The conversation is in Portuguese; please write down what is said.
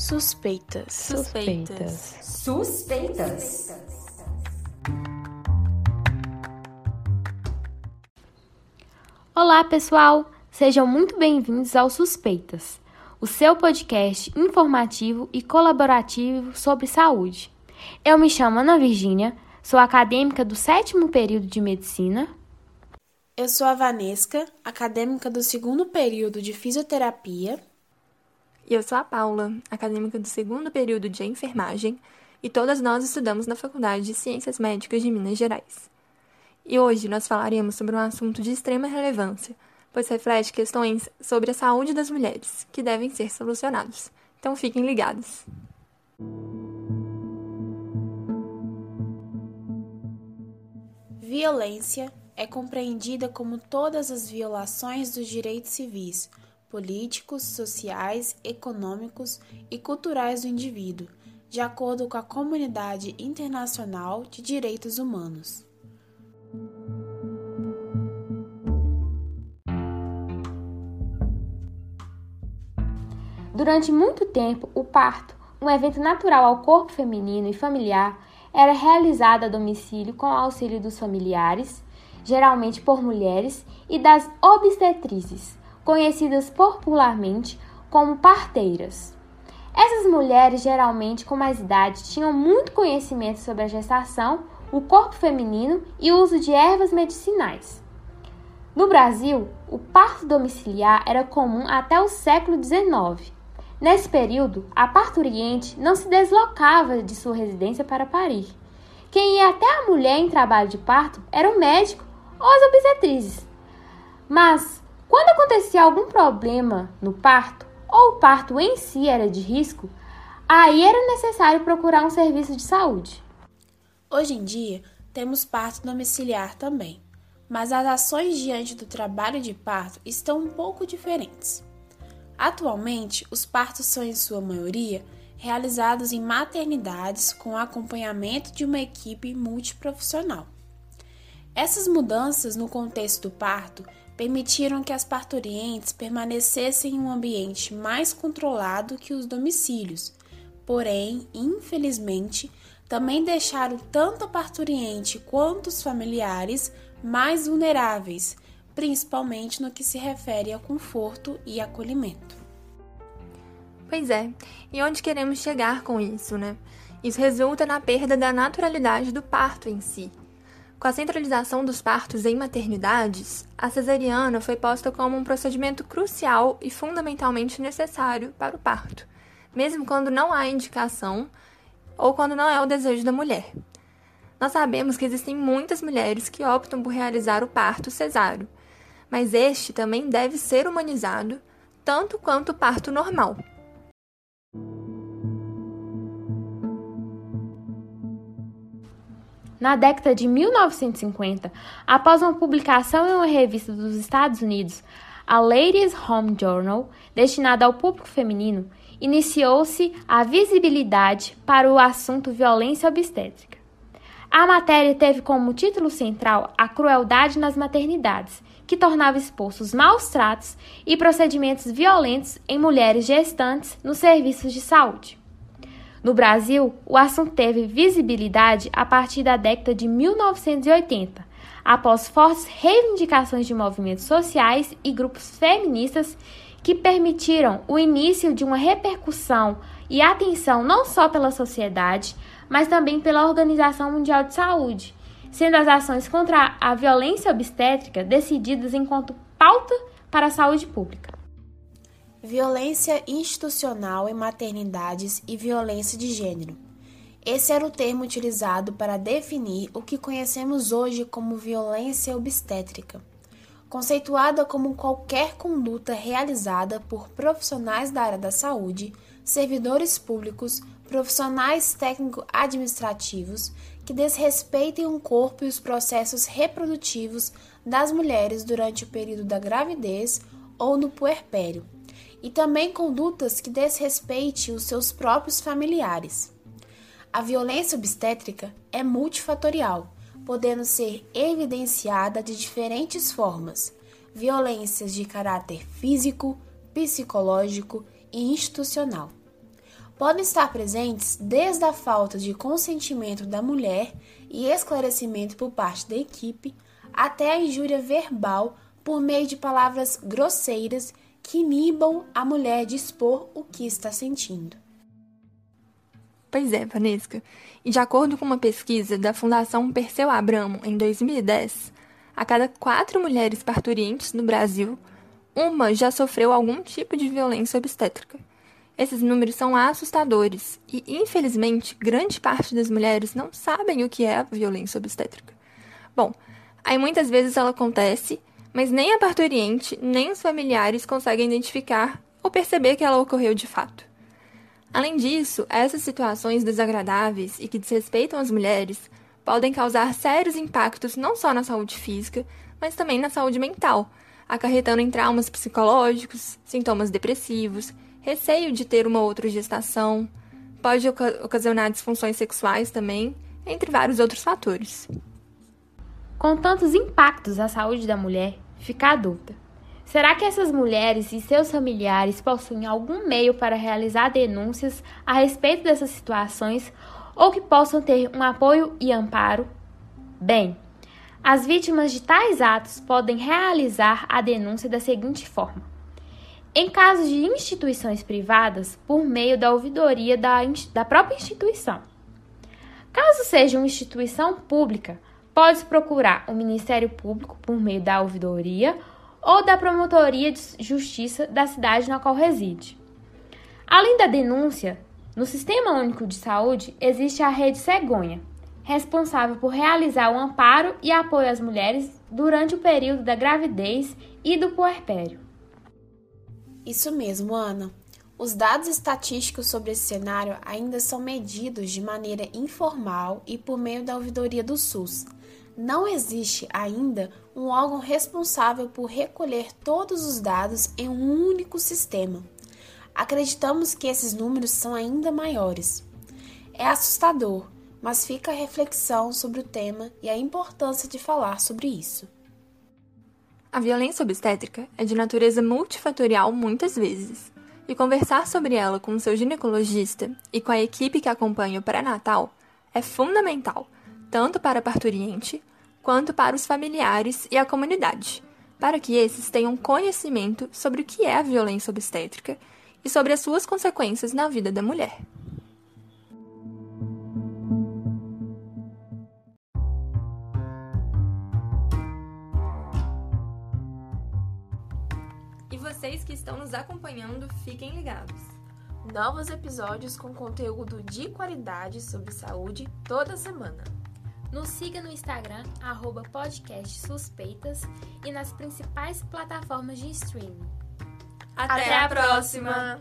Suspeitas. Suspeitas. Suspeitas. Olá, pessoal! Sejam muito bem-vindos ao Suspeitas, o seu podcast informativo e colaborativo sobre saúde. Eu me chamo Ana Virgínia, sou acadêmica do sétimo período de medicina. Eu sou a Vanesca, acadêmica do segundo período de fisioterapia. E eu sou a Paula, acadêmica do segundo período de enfermagem, e todas nós estudamos na Faculdade de Ciências Médicas de Minas Gerais. E hoje nós falaremos sobre um assunto de extrema relevância, pois reflete questões sobre a saúde das mulheres, que devem ser solucionados. Então fiquem ligados. Violência é compreendida como todas as violações dos direitos civis, políticos, sociais, econômicos e culturais do indivíduo, de acordo com a Comunidade Internacional de Direitos Humanos. Durante muito tempo, o parto, um evento natural ao corpo feminino e familiar, era realizado a domicílio com o auxílio dos familiares, geralmente por mulheres, e das obstetrizes, conhecidas popularmente como parteiras. Essas mulheres, geralmente com mais idade, tinham muito conhecimento sobre a gestação, o corpo feminino e o uso de ervas medicinais. No Brasil, o parto domiciliar era comum até o século XIX. Nesse período, a parturiente não se deslocava de sua residência para parir. Quem ia até a mulher em trabalho de parto era o médico ou as obstetrizes. Mas, quando acontecia algum problema no parto, ou o parto em si era de risco, aí era necessário procurar um serviço de saúde. Hoje em dia, temos parto domiciliar também, mas as ações diante do trabalho de parto estão um pouco diferentes. Atualmente, os partos são, em sua maioria, realizados em maternidades com acompanhamento de uma equipe multiprofissional. Essas mudanças no contexto do parto permitiram que as parturientes permanecessem em um ambiente mais controlado que os domicílios, porém, infelizmente, também deixaram tanto a parturiente quanto os familiares mais vulneráveis, principalmente no que se refere ao conforto e acolhimento. Pois é, e onde queremos chegar com isso, né? Isso resulta na perda da naturalidade do parto em si. Com a centralização dos partos em maternidades, a cesariana foi posta como um procedimento crucial e fundamentalmente necessário para o parto, mesmo quando não há indicação ou quando não é o desejo da mulher. Nós sabemos que existem muitas mulheres que optam por realizar o parto cesáreo, mas este também deve ser humanizado tanto quanto o parto normal. Na década de 1950, após uma publicação em uma revista dos Estados Unidos, a Ladies Home Journal, destinada ao público feminino, iniciou-se a visibilidade para o assunto violência obstétrica. A matéria teve como título central a crueldade nas maternidades, que tornava expostos maus tratos e procedimentos violentos em mulheres gestantes nos serviços de saúde. No Brasil, o assunto teve visibilidade a partir da década de 1980, após fortes reivindicações de movimentos sociais e grupos feministas que permitiram o início de uma repercussão e atenção não só pela sociedade, mas também pela Organização Mundial de Saúde, sendo as ações contra a violência obstétrica decididas enquanto pauta para a saúde pública. Violência institucional em maternidades e violência de gênero. Esse era o termo utilizado para definir o que conhecemos hoje como violência obstétrica, conceituada como qualquer conduta realizada por profissionais da área da saúde, servidores públicos, profissionais técnico-administrativos que desrespeitem o corpo e os processos reprodutivos das mulheres durante o período da gravidez ou no puerpério e também condutas que desrespeite os seus próprios familiares. A violência obstétrica é multifatorial, podendo ser evidenciada de diferentes formas: violências de caráter físico, psicológico e institucional. podem estar presentes desde a falta de consentimento da mulher e esclarecimento por parte da equipe, até a injúria verbal por meio de palavras grosseiras que inibam a mulher de expor o que está sentindo. Pois é, Vanesca. E de acordo com uma pesquisa da Fundação Perseu Abramo em 2010, a cada quatro mulheres parturientes no Brasil, uma já sofreu algum tipo de violência obstétrica. Esses números são assustadores e, infelizmente, grande parte das mulheres não sabem o que é a violência obstétrica. Bom, aí muitas vezes ela acontece, mas nem a parturiente nem os familiares conseguem identificar ou perceber que ela ocorreu de fato. Além disso, essas situações desagradáveis e que desrespeitam as mulheres podem causar sérios impactos não só na saúde física, mas também na saúde mental, acarretando em traumas psicológicos, sintomas depressivos receio de ter uma outra gestação, pode ocasionar disfunções sexuais também, entre vários outros fatores. Com tantos impactos à saúde da mulher, fica a dúvida. Será que essas mulheres e seus familiares possuem algum meio para realizar denúncias a respeito dessas situações ou que possam ter um apoio e amparo? Bem, as vítimas de tais atos podem realizar a denúncia da seguinte forma: em casos de instituições privadas, por meio da ouvidoria da, da própria instituição. Caso seja uma instituição pública, pode procurar o Ministério Público por meio da ouvidoria ou da Promotoria de Justiça da cidade na qual reside. Além da denúncia, no Sistema Único de Saúde existe a Rede Cegonha, responsável por realizar o amparo e apoio às mulheres durante o período da gravidez e do puerpério. Isso mesmo, Ana. Os dados estatísticos sobre esse cenário ainda são medidos de maneira informal e por meio da ouvidoria do SUS. Não existe ainda um órgão responsável por recolher todos os dados em um único sistema. Acreditamos que esses números são ainda maiores. É assustador, mas fica a reflexão sobre o tema e a importância de falar sobre isso. A violência obstétrica é de natureza multifatorial muitas vezes, e conversar sobre ela com seu ginecologista e com a equipe que acompanha o pré-natal é fundamental, tanto para a parturiente quanto para os familiares e a comunidade, para que esses tenham conhecimento sobre o que é a violência obstétrica e sobre as suas consequências na vida da mulher. vocês que estão nos acompanhando, fiquem ligados. Novos episódios com conteúdo de qualidade sobre saúde toda semana. Nos siga no Instagram, arroba suspeitas e nas principais plataformas de streaming. Até, Até a próxima.